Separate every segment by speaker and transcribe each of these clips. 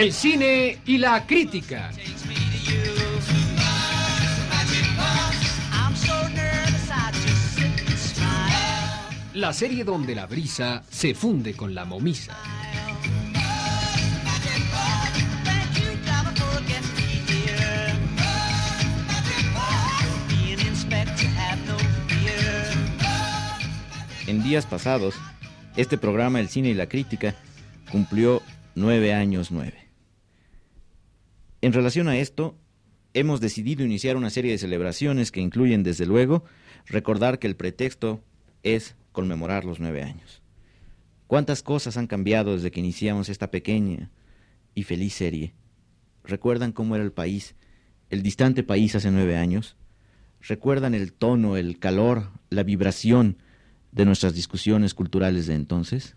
Speaker 1: El cine y la crítica. La serie donde la brisa se funde con la momisa.
Speaker 2: En días pasados, este programa El Cine y la Crítica cumplió nueve años nueve. En relación a esto, hemos decidido iniciar una serie de celebraciones que incluyen, desde luego, recordar que el pretexto es conmemorar los nueve años. ¿Cuántas cosas han cambiado desde que iniciamos esta pequeña y feliz serie? ¿Recuerdan cómo era el país, el distante país hace nueve años? ¿Recuerdan el tono, el calor, la vibración, de nuestras discusiones culturales de entonces?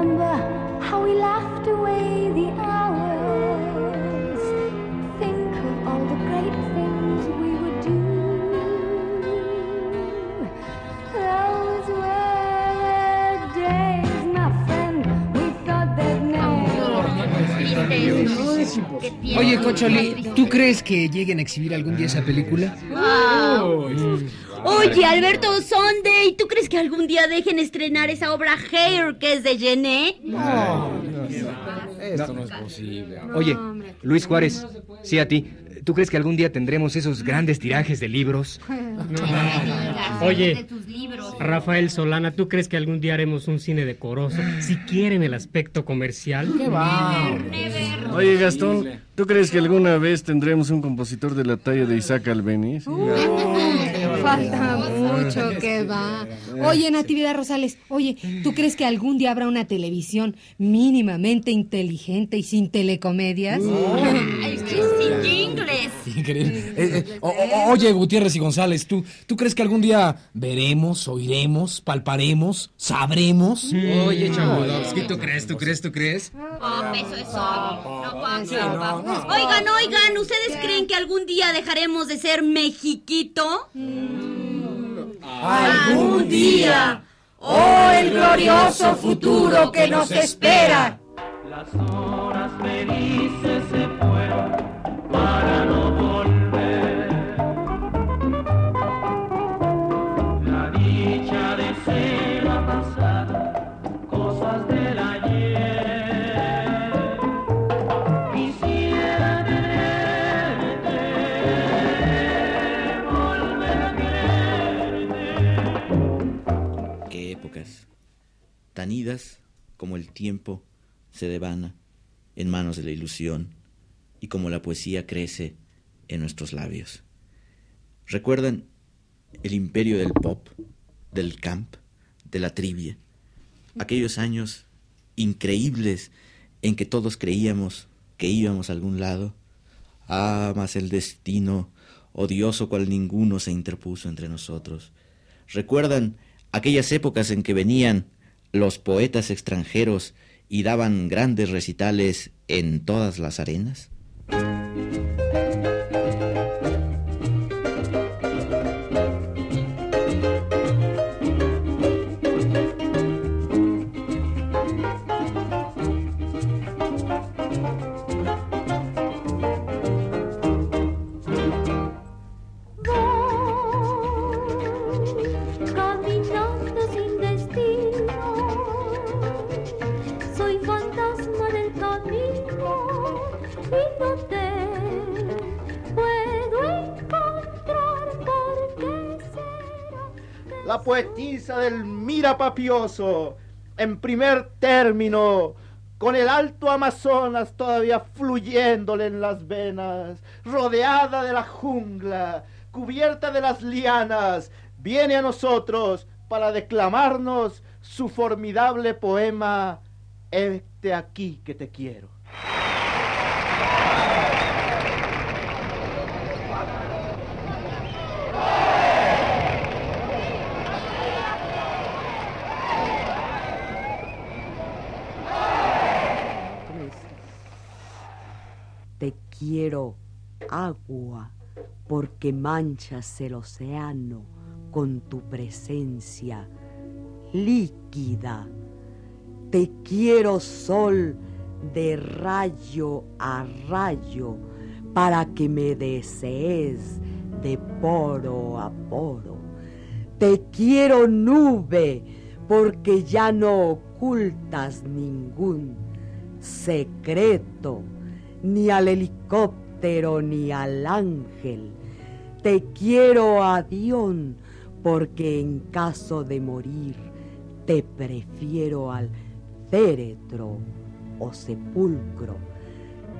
Speaker 3: Remember how we laughed away the hours? Think of all the great things we would do. Those were the days, my friend. We thought they'd never.
Speaker 4: Oye, Cocholi, ¿tú crees que lleguen a exhibir algún día esa película?
Speaker 5: Oye, Alberto Sunday, ¿tú crees que algún día dejen estrenar esa obra Hair que es de Gené?
Speaker 6: Esto no es posible.
Speaker 4: Oye, Luis Juárez, sí a ti. ¿Tú crees que algún día tendremos esos grandes tirajes de libros?
Speaker 7: Oye, Rafael Solana, ¿tú crees que algún día haremos un cine decoroso? Si quieren el aspecto comercial.
Speaker 6: ¿Qué va?
Speaker 8: Oye, Gastón, ¿tú crees que alguna vez tendremos un compositor de la talla de Isaac Albeniz?
Speaker 9: Falta mucho que va. Oye, Natividad Rosales, oye, ¿tú crees que algún día habrá una televisión mínimamente inteligente y sin telecomedias?
Speaker 5: Sin
Speaker 6: Increíble. Eh, eh, o- o- oye, Gutiérrez y González, ¿tú, ¿tú crees que algún día veremos, oiremos, palparemos, sabremos?
Speaker 4: Oye, Chabulovsky, ¿tú crees, tú crees, tú crees?
Speaker 5: Oh, eso es obvio. No, guapo, guapo. Oigan, oigan, ¿ustedes creen que algún día dejaremos de ser Mexiquito?
Speaker 3: Algún día. Oh, el glorioso futuro que nos espera.
Speaker 10: Las horas felices se fueron para no
Speaker 2: tiempo se devana en manos de la ilusión y como la poesía crece en nuestros labios. ¿Recuerdan el imperio del pop, del camp, de la trivia? Aquellos años increíbles en que todos creíamos que íbamos a algún lado. Ah, mas el destino, odioso cual ninguno, se interpuso entre nosotros. ¿Recuerdan aquellas épocas en que venían los poetas extranjeros y daban grandes recitales en todas las arenas?
Speaker 3: Del
Speaker 11: Mira Papioso, en primer término, con el alto Amazonas todavía fluyéndole en las venas, rodeada de la jungla, cubierta de las lianas, viene a nosotros para declamarnos su formidable poema, Este aquí que te quiero.
Speaker 12: Quiero agua porque manchas el océano con tu presencia líquida. Te quiero sol de rayo a rayo para que me desees de poro a poro. Te quiero nube porque ya no ocultas ningún secreto, ni al helicóptero ni al ángel. Te quiero avión porque en caso de morir te prefiero al féretro o sepulcro.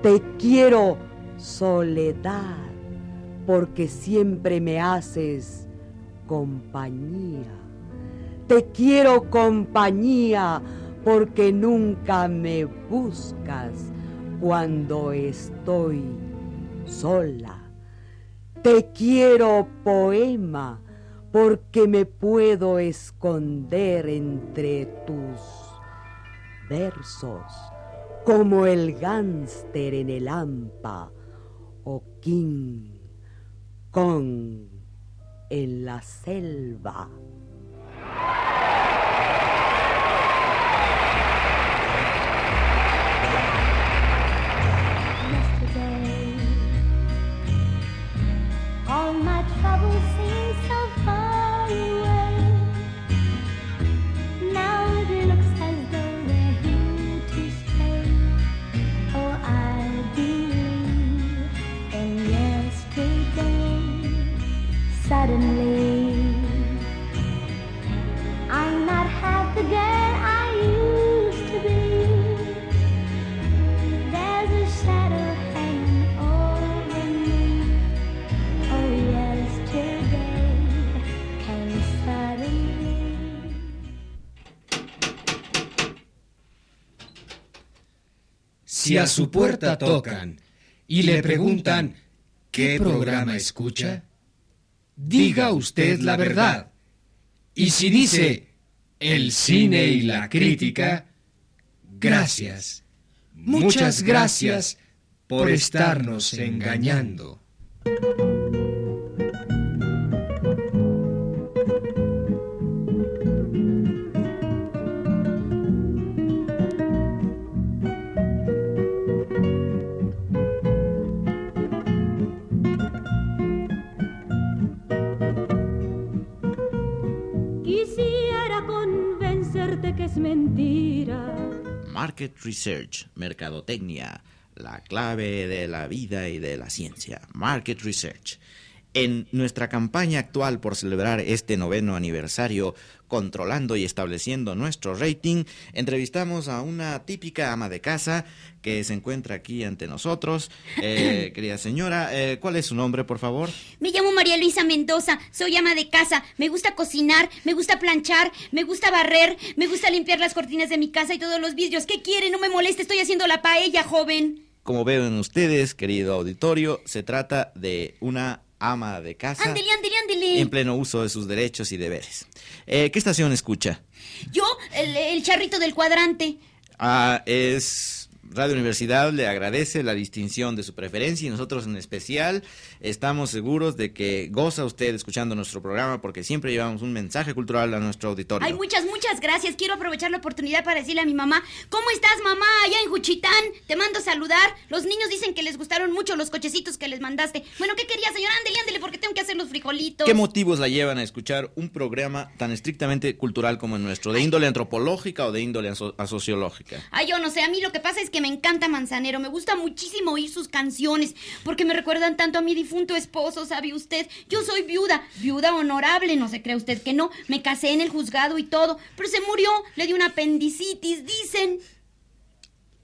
Speaker 12: Te quiero soledad porque siempre me haces compañía. Te quiero compañía porque nunca me buscas cuando estoy sola. Te quiero poema porque me puedo esconder entre tus versos como el gánster en el hampa o King Kong en la selva.
Speaker 4: Si a su puerta tocan y le preguntan ¿qué programa escucha? Diga usted la verdad. Y si dice el cine y la crítica, gracias. Muchas gracias por estarnos engañando.
Speaker 2: Market Research, Mercadotecnia, la clave de la vida y de la ciencia. Market Research. En nuestra campaña actual por celebrar este noveno aniversario, controlando y estableciendo nuestro rating, entrevistamos a una típica ama de casa que se encuentra aquí ante nosotros. Eh, querida señora, eh, ¿cuál es su nombre, por favor?
Speaker 13: Me llamo María Luisa Mendoza, soy ama de casa, me gusta cocinar, me gusta planchar, me gusta barrer, me gusta limpiar las cortinas de mi casa y todos los vidrios. ¿Qué quiere? No me moleste, estoy haciendo la paella, joven.
Speaker 2: Como ven ustedes, querido auditorio, se trata de una ama de casa en pleno uso de sus derechos y deberes. Eh, ¿Qué estación escucha?
Speaker 13: Yo, el, el charrito del cuadrante.
Speaker 2: Ah, es Radio Universidad le agradece la distinción de su preferencia y nosotros en especial estamos seguros de que goza usted escuchando nuestro programa porque siempre llevamos un mensaje cultural a nuestro auditorio.
Speaker 13: Ay, muchas, muchas gracias. Quiero aprovechar la oportunidad para decirle a mi mamá, ¿cómo estás, mamá? Allá en Juchitán. Te mando a saludar. Los niños dicen que les gustaron mucho los cochecitos que les mandaste. Bueno, ¿qué quería, señora? Ándele, ándele, porque tengo que hacer los frijolitos.
Speaker 2: ¿Qué motivos la llevan a escuchar un programa tan estrictamente cultural como el nuestro? ¿De índole antropológica o de índole aso- sociológica?
Speaker 13: Ay, yo no sé, a mí lo que pasa es que me encanta Manzanero, me gusta muchísimo oír sus canciones, porque me recuerdan tanto a mi difunto esposo, ¿sabe usted? Yo soy viuda, viuda honorable, no se cree usted que no, me casé en el juzgado y todo, pero se murió, le dio una apendicitis, dicen.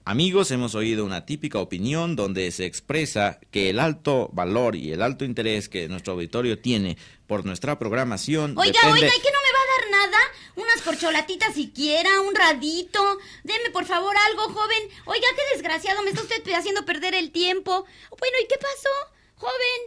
Speaker 2: Amigos, hemos oído una típica opinión donde se expresa que el alto valor y el alto interés que nuestro auditorio tiene por nuestra programación
Speaker 13: Oiga,
Speaker 2: depende...
Speaker 13: oiga, ¿y que no me va a dar nada? Unas corcholatitas siquiera, un radito. Deme por favor algo, joven. Oiga, qué desgraciado, me está usted haciendo perder el tiempo. Bueno, ¿y qué pasó, ¡Joven!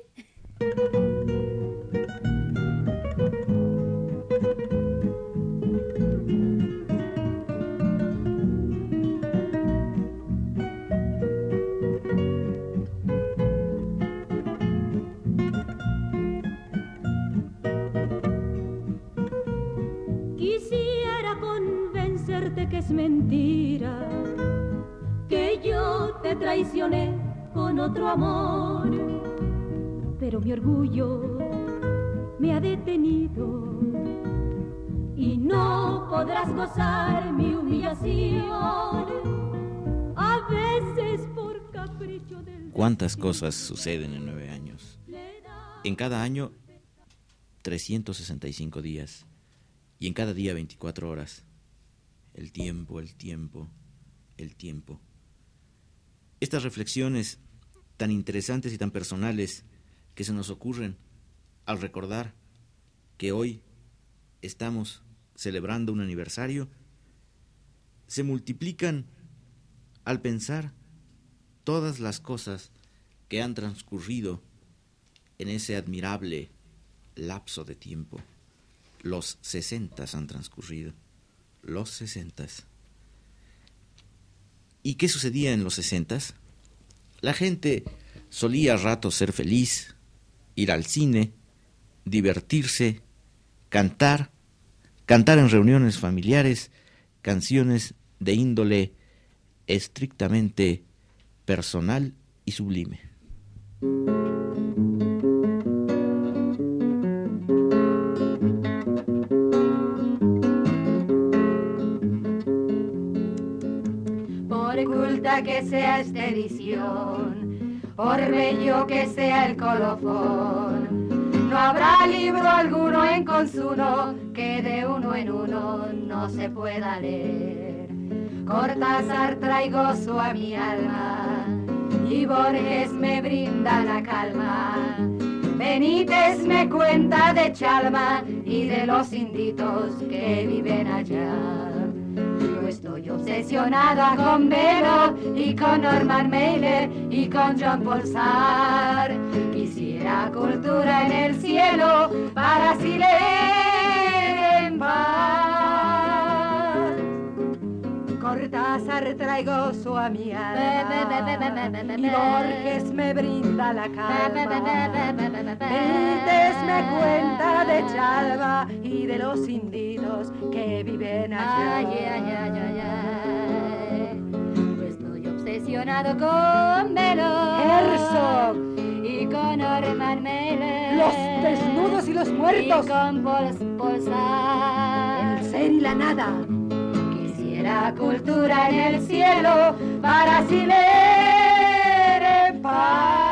Speaker 3: Que es mentira que yo te traicioné con otro amor pero mi orgullo me ha detenido y no podrás gozar mi humillación. A veces por capricho del...
Speaker 2: ¿Cuántas cosas suceden en nueve años? En cada año, 365 días. Y en cada día, 24 horas. El tiempo, el tiempo, el tiempo. Estas reflexiones tan interesantes y tan personales que se nos ocurren al recordar que hoy estamos celebrando un aniversario, se multiplican al pensar todas las cosas que han transcurrido en ese admirable lapso de tiempo. Los sesentas han transcurrido. Los sesentas. ¿Y qué sucedía en los sesentas? La gente solía a ratos ser feliz, ir al cine, divertirse, cantar, cantar en reuniones familiares canciones de índole estrictamente personal y sublime.
Speaker 14: Por culta que sea esta edición, por bello que sea el colofón, no habrá libro alguno en consuno que de uno en uno no se pueda leer. Cortázar traigo gozo a mi alma y Borges me brinda la calma. Benítez me cuenta de Chalma y de los inditos que viven allá. Estoy obsesionada con Vero y con Norman Mailer y con John Sartre. Quisiera cultura en el cielo Traigo su a mi alma y Borges me brinda la calma. Benítez me cuenta de Chalva y de los inditos que viven allá.
Speaker 13: Ay, ay, estoy obsesionado con Velo.
Speaker 14: Herzog.
Speaker 13: Y con Norman Mailer.
Speaker 14: Los desnudos y los muertos.
Speaker 13: Y con Paul Sartre.
Speaker 14: El ser y la nada.
Speaker 13: Quisiera cultura en el cielo para así leer en paz.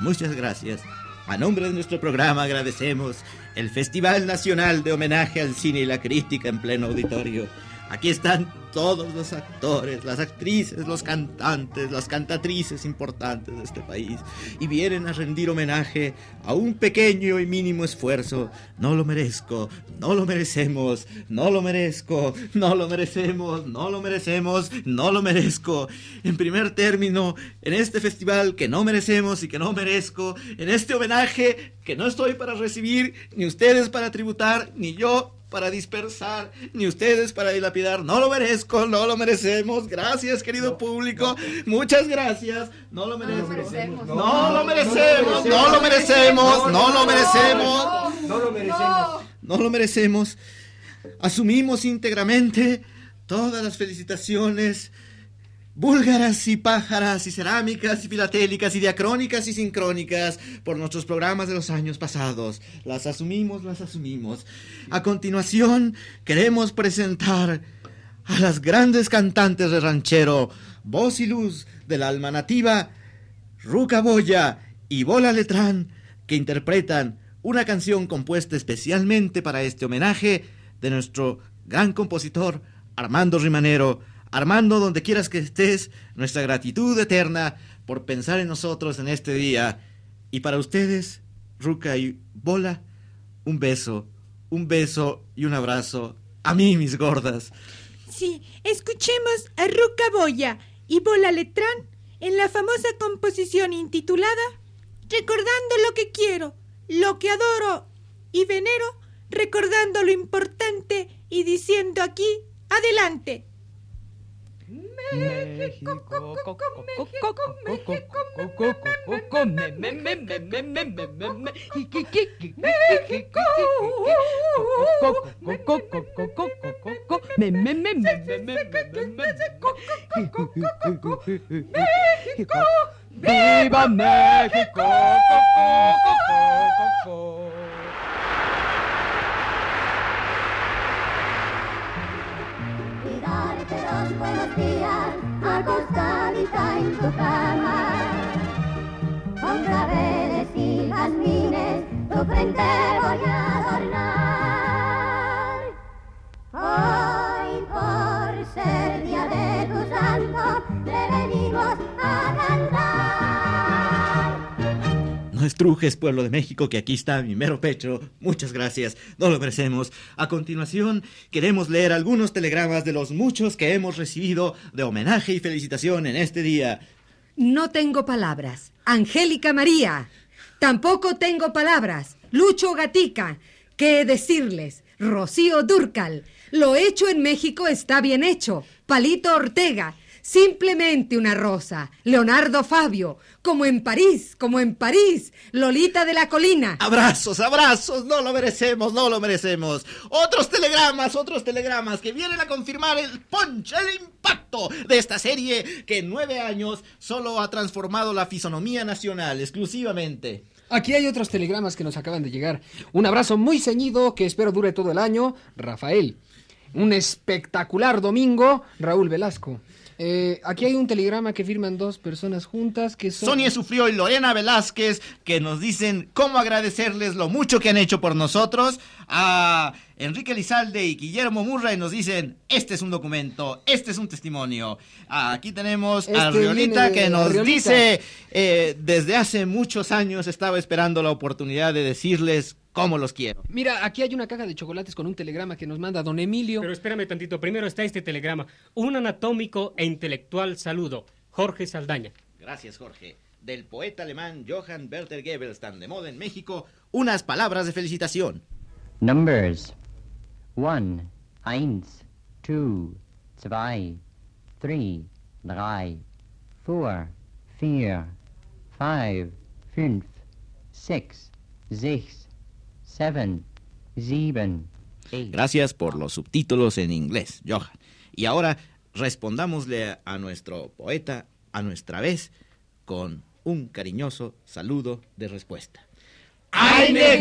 Speaker 2: Muchas gracias. A nombre de nuestro programa agradecemos el Festival Nacional de Homenaje al Cine y la Crítica en pleno auditorio. Aquí están todos los actores, las actrices, los cantantes, las cantatrices importantes de este país y vienen a rendir homenaje a un pequeño y mínimo esfuerzo. No lo merezco, no lo merecemos, no lo merezco, no lo merecemos, no lo merecemos, no lo merezco. En primer término, en este festival que no merecemos y que no merezco, en este homenaje que no estoy para recibir, ni ustedes para tributar, ni yo para dispersar, ni ustedes para dilapidar. No lo merezco, no lo merecemos. Gracias, querido público. Muchas gracias. No lo merecemos. No lo merecemos, no lo merecemos, no lo merecemos.
Speaker 1: No lo merecemos.
Speaker 2: No lo merecemos. Asumimos íntegramente todas las felicitaciones búlgaras y pájaras y cerámicas y filatélicas y diacrónicas y sincrónicas por nuestros programas de los años pasados. Las asumimos, las asumimos. A continuación, queremos presentar a las grandes cantantes de ranchero, voz y luz del alma nativa, Ruca Boya y Bola Letrán, que interpretan una canción compuesta especialmente para este homenaje de nuestro gran compositor Armando Rimanero. Armando, donde quieras que estés, nuestra gratitud eterna por pensar en nosotros en este día. Y para ustedes, Ruca y Bola, un beso, un beso y un abrazo. A mí, mis gordas.
Speaker 15: Sí, escuchemos a Ruca Boya y Bola Letrán en la famosa composición intitulada Recordando lo que quiero, lo que adoro y venero, recordando lo importante y diciendo aquí, adelante.
Speaker 16: México, ¡Viva México!
Speaker 17: y darte los buenos días acostadita en tu cama. Con claveles y jazmines tu frente voy a.
Speaker 2: estrujes, pueblo de México, que aquí está mi mero pecho. Muchas gracias, no lo merecemos. A continuación, queremos leer algunos telegramas de los muchos que hemos recibido de homenaje y felicitación en este día.
Speaker 9: No tengo palabras. Angélica María. Tampoco tengo palabras. Lucho Gatica. ¿Qué decirles? Rocío Durcal. Lo hecho en México está bien hecho. Palito Ortega. Simplemente una rosa. Leonardo Fabio. Como en París, como en París. Lolita de la Colina.
Speaker 2: Abrazos, abrazos, no lo merecemos, no lo merecemos. Otros telegramas, otros telegramas que vienen a confirmar el punch, el impacto de esta serie que en nueve años solo ha transformado la fisonomía nacional exclusivamente.
Speaker 4: Aquí hay otros telegramas que nos acaban de llegar. Un abrazo muy ceñido que espero dure todo el año, Rafael. Un espectacular domingo, Raúl Velasco. Eh, aquí hay un telegrama que firman dos personas juntas que son...
Speaker 2: Sonia Sufrió y Lorena Velázquez que nos dicen cómo agradecerles lo mucho que han hecho por nosotros. A Enrique Lizalde y Guillermo Murray nos dicen, este es un documento, este es un testimonio. Aquí tenemos a
Speaker 4: Este
Speaker 2: Riolita que nos dice, eh, desde hace muchos años estaba esperando la oportunidad de decirles cómo los quiero.
Speaker 4: Mira, aquí hay una caja de chocolates con un telegrama que nos manda don Emilio.
Speaker 7: Pero espérame tantito, primero está este telegrama. Un anatómico e intelectual saludo. Jorge Saldaña.
Speaker 2: Gracias, Jorge. Del poeta alemán Johann Werther Goebbels, tan de moda en México, unas palabras de felicitación.
Speaker 18: Numbers. One, eins, two, zwei, three, drei, four, vier, five, fünf, six, sechs, seven, sieben, eight.
Speaker 2: Gracias por los subtítulos en inglés, Johan. Y ahora respondámosle a nuestro poeta a nuestra vez con un cariñoso saludo de respuesta.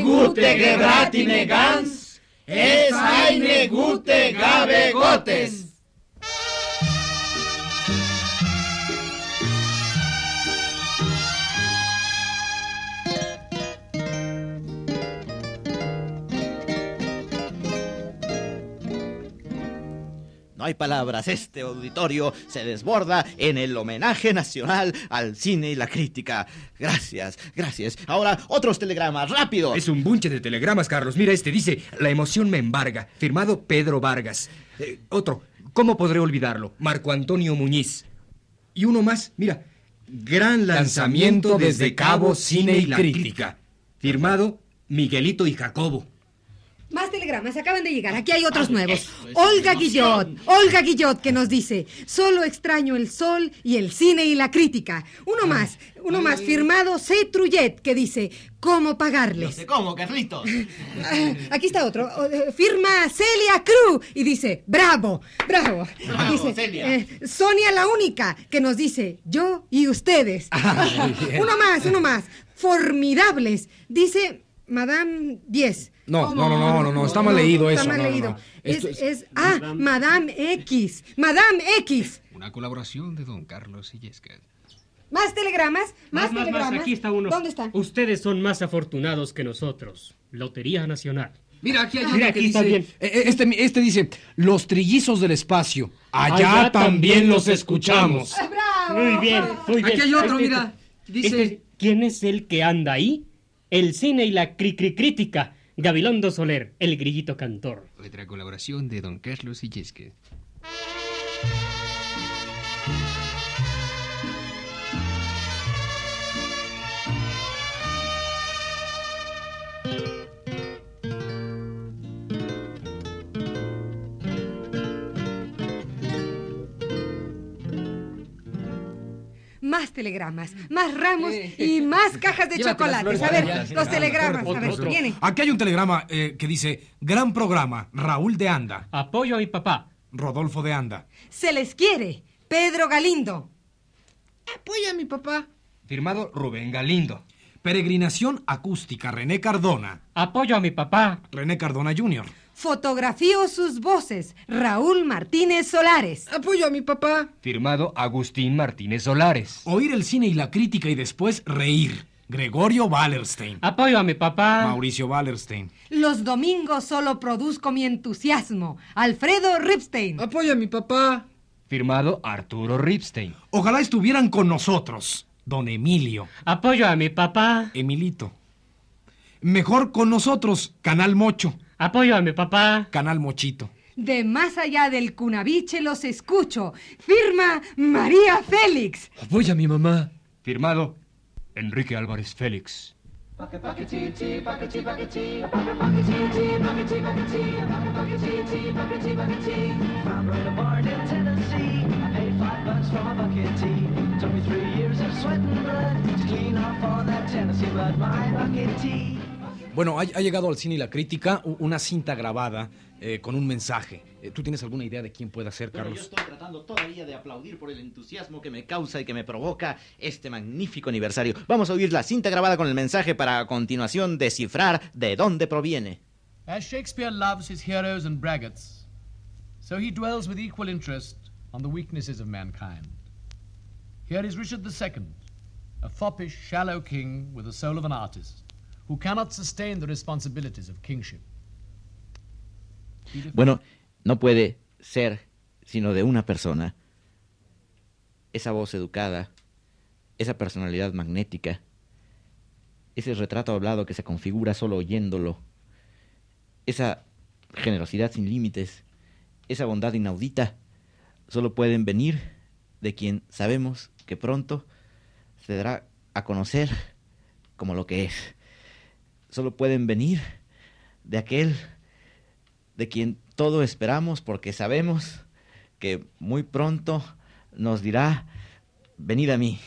Speaker 19: Gute Gans es gute
Speaker 2: No hay palabras, este auditorio se desborda en el homenaje nacional al cine y la crítica. Gracias, gracias. Ahora, otros telegramas, rápido.
Speaker 1: Es un bunche de telegramas, Carlos. Mira, este dice, la emoción me embarga. Firmado Pedro Vargas. Eh, otro, ¿cómo podré olvidarlo? Marco Antonio Muñiz. Y uno más, mira, gran lanzamiento desde Cabo Cine y la Crítica. Firmado Miguelito y Jacobo.
Speaker 9: Más telegramas, acaban de llegar. Aquí hay otros nuevos. Olga Guillot, Olga Guillot que nos dice, solo extraño el sol y el cine y la crítica. Uno más, uno más, firmado C. Trullet, que dice, ¿cómo pagarles?
Speaker 2: sé cómo, Carlitos.
Speaker 9: Aquí está otro. Eh, Firma Celia Cruz y dice, bravo, bravo.
Speaker 2: Bravo,
Speaker 9: dice,
Speaker 2: Celia.
Speaker 9: eh, Sonia la única que nos dice, yo y ustedes. uno más, uno más. Formidables. Dice Madame 10.
Speaker 6: No, no, no, no, no, no, está mal leído eso.
Speaker 9: Está mal leído.
Speaker 6: no.
Speaker 9: Es,
Speaker 6: Esto es-
Speaker 9: es- ah, Madame X. Madame X.
Speaker 4: Una colaboración de don Carlos Illescas.
Speaker 9: Más telegramas, más,
Speaker 7: Más, más, más,
Speaker 9: telegramas.
Speaker 7: aquí está uno.
Speaker 9: ¿Dónde están?
Speaker 7: Ustedes son más afortunados que nosotros. Lotería Nacional.
Speaker 4: Mira, aquí hay
Speaker 7: Mira, aquí
Speaker 4: que
Speaker 7: está
Speaker 4: dice...
Speaker 7: bien.
Speaker 6: Eh, eh, Este, este dice, los trillizos del espacio. Allá, también los escuchamos.
Speaker 7: Muy bien, muy bien.
Speaker 4: Aquí hay otro,
Speaker 7: Este-
Speaker 4: mira. Dice...
Speaker 7: este- ¿Quién es el que anda ahí? El cine y la cri cri crítica. Gabilondo Soler, el grillito cantor.
Speaker 4: Otra colaboración de Don Carlos y
Speaker 9: Más telegramas, más ramos y más cajas de chocolates. A ver, los telegramas, a ver, vienen.
Speaker 6: Aquí hay un telegrama eh, que dice, gran programa, Raúl de Anda.
Speaker 7: Apoyo a mi papá.
Speaker 6: Rodolfo de Anda.
Speaker 9: Se les quiere. Pedro Galindo.
Speaker 4: Apoya a mi papá.
Speaker 1: Firmado Rubén Galindo.
Speaker 6: Peregrinación acústica, René Cardona.
Speaker 7: Apoyo a mi papá.
Speaker 6: René Cardona Jr.
Speaker 9: Fotografío sus voces. Raúl Martínez Solares.
Speaker 4: Apoyo a mi papá.
Speaker 1: Firmado Agustín Martínez Solares.
Speaker 6: Oír el cine y la crítica y después reír. Gregorio Wallerstein.
Speaker 7: Apoyo a mi papá.
Speaker 6: Mauricio Wallerstein.
Speaker 9: Los domingos solo produzco mi entusiasmo. Alfredo Ripstein.
Speaker 4: Apoyo a mi papá.
Speaker 1: Firmado Arturo Ripstein.
Speaker 6: Ojalá estuvieran con nosotros. Don Emilio.
Speaker 7: Apoyo a mi papá.
Speaker 6: Emilito. Mejor con nosotros, Canal Mocho.
Speaker 7: Apoyo a mi papá.
Speaker 6: Canal Mochito.
Speaker 9: De más allá del cunaviche los escucho. Firma María Félix.
Speaker 1: Apoya a mi mamá. Firmado Enrique Álvarez Félix.
Speaker 6: Bueno, ha, ha llegado al cine y la crítica una cinta grabada eh, con un mensaje. Eh, ¿Tú tienes alguna idea de quién pueda ser,
Speaker 2: Pero yo
Speaker 6: Carlos?
Speaker 2: estoy tratando todavía de aplaudir por el entusiasmo que me causa y que me provoca este magnífico aniversario. Vamos a oír la cinta grabada con el mensaje para a continuación descifrar de dónde proviene.
Speaker 20: As Shakespeare loves his heroes and braggarts, so he dwells with equal interest on the weaknesses of mankind. Here is Richard II, a foppish, shallow king with the soul of an artist, who cannot sustain the responsibilities of kingship.
Speaker 2: Bueno, no puede ser sino de una persona. Esa voz educada, esa personalidad magnética, ese retrato hablado que se configura solo oyéndolo, esa generosidad sin límites, esa bondad inaudita, solo pueden venir de quien sabemos que pronto se dará a conocer como lo que es. Solo pueden venir de aquel de quien todo esperamos porque sabemos que muy pronto nos dirá, venid a mí.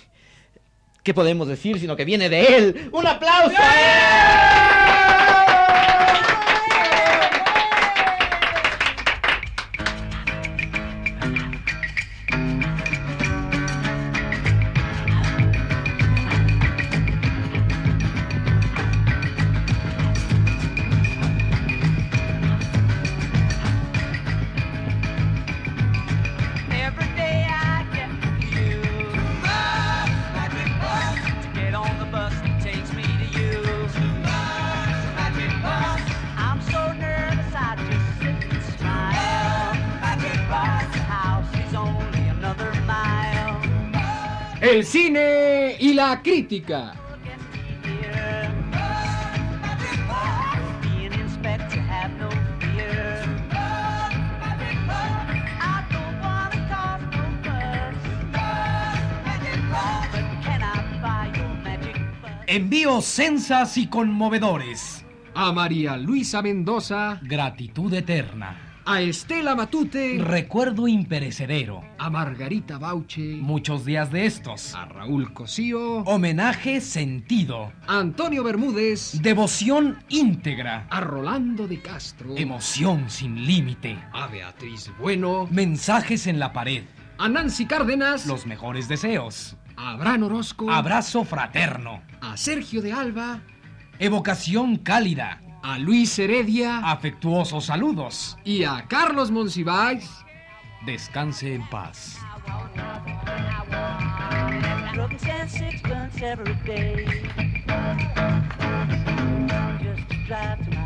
Speaker 2: ¿Qué podemos decir sino que viene de él? ¡Un aplauso!
Speaker 16: Magic
Speaker 6: Envíos sensas y conmovedores.
Speaker 4: A María Luisa Mendoza.
Speaker 6: Gratitud eterna.
Speaker 4: A Estela Matute.
Speaker 6: Recuerdo imperecedero.
Speaker 4: A Margarita Bauche.
Speaker 6: Muchos días de estos.
Speaker 4: A Raúl Cosío.
Speaker 6: Homenaje sentido.
Speaker 4: A Antonio Bermúdez.
Speaker 6: Devoción íntegra.
Speaker 4: A Rolando de Castro.
Speaker 6: Emoción sin límite.
Speaker 4: A Beatriz Bueno.
Speaker 6: Mensajes en la pared.
Speaker 4: A Nancy Cárdenas.
Speaker 6: Los mejores deseos.
Speaker 4: A Abraham Orozco.
Speaker 6: Abrazo fraterno.
Speaker 4: A Sergio de Alba.
Speaker 6: Evocación cálida.
Speaker 4: A Luis Heredia.
Speaker 6: Afectuosos saludos.
Speaker 4: Y a Carlos Monsiváis.
Speaker 6: Descanse en paz.
Speaker 1: drive to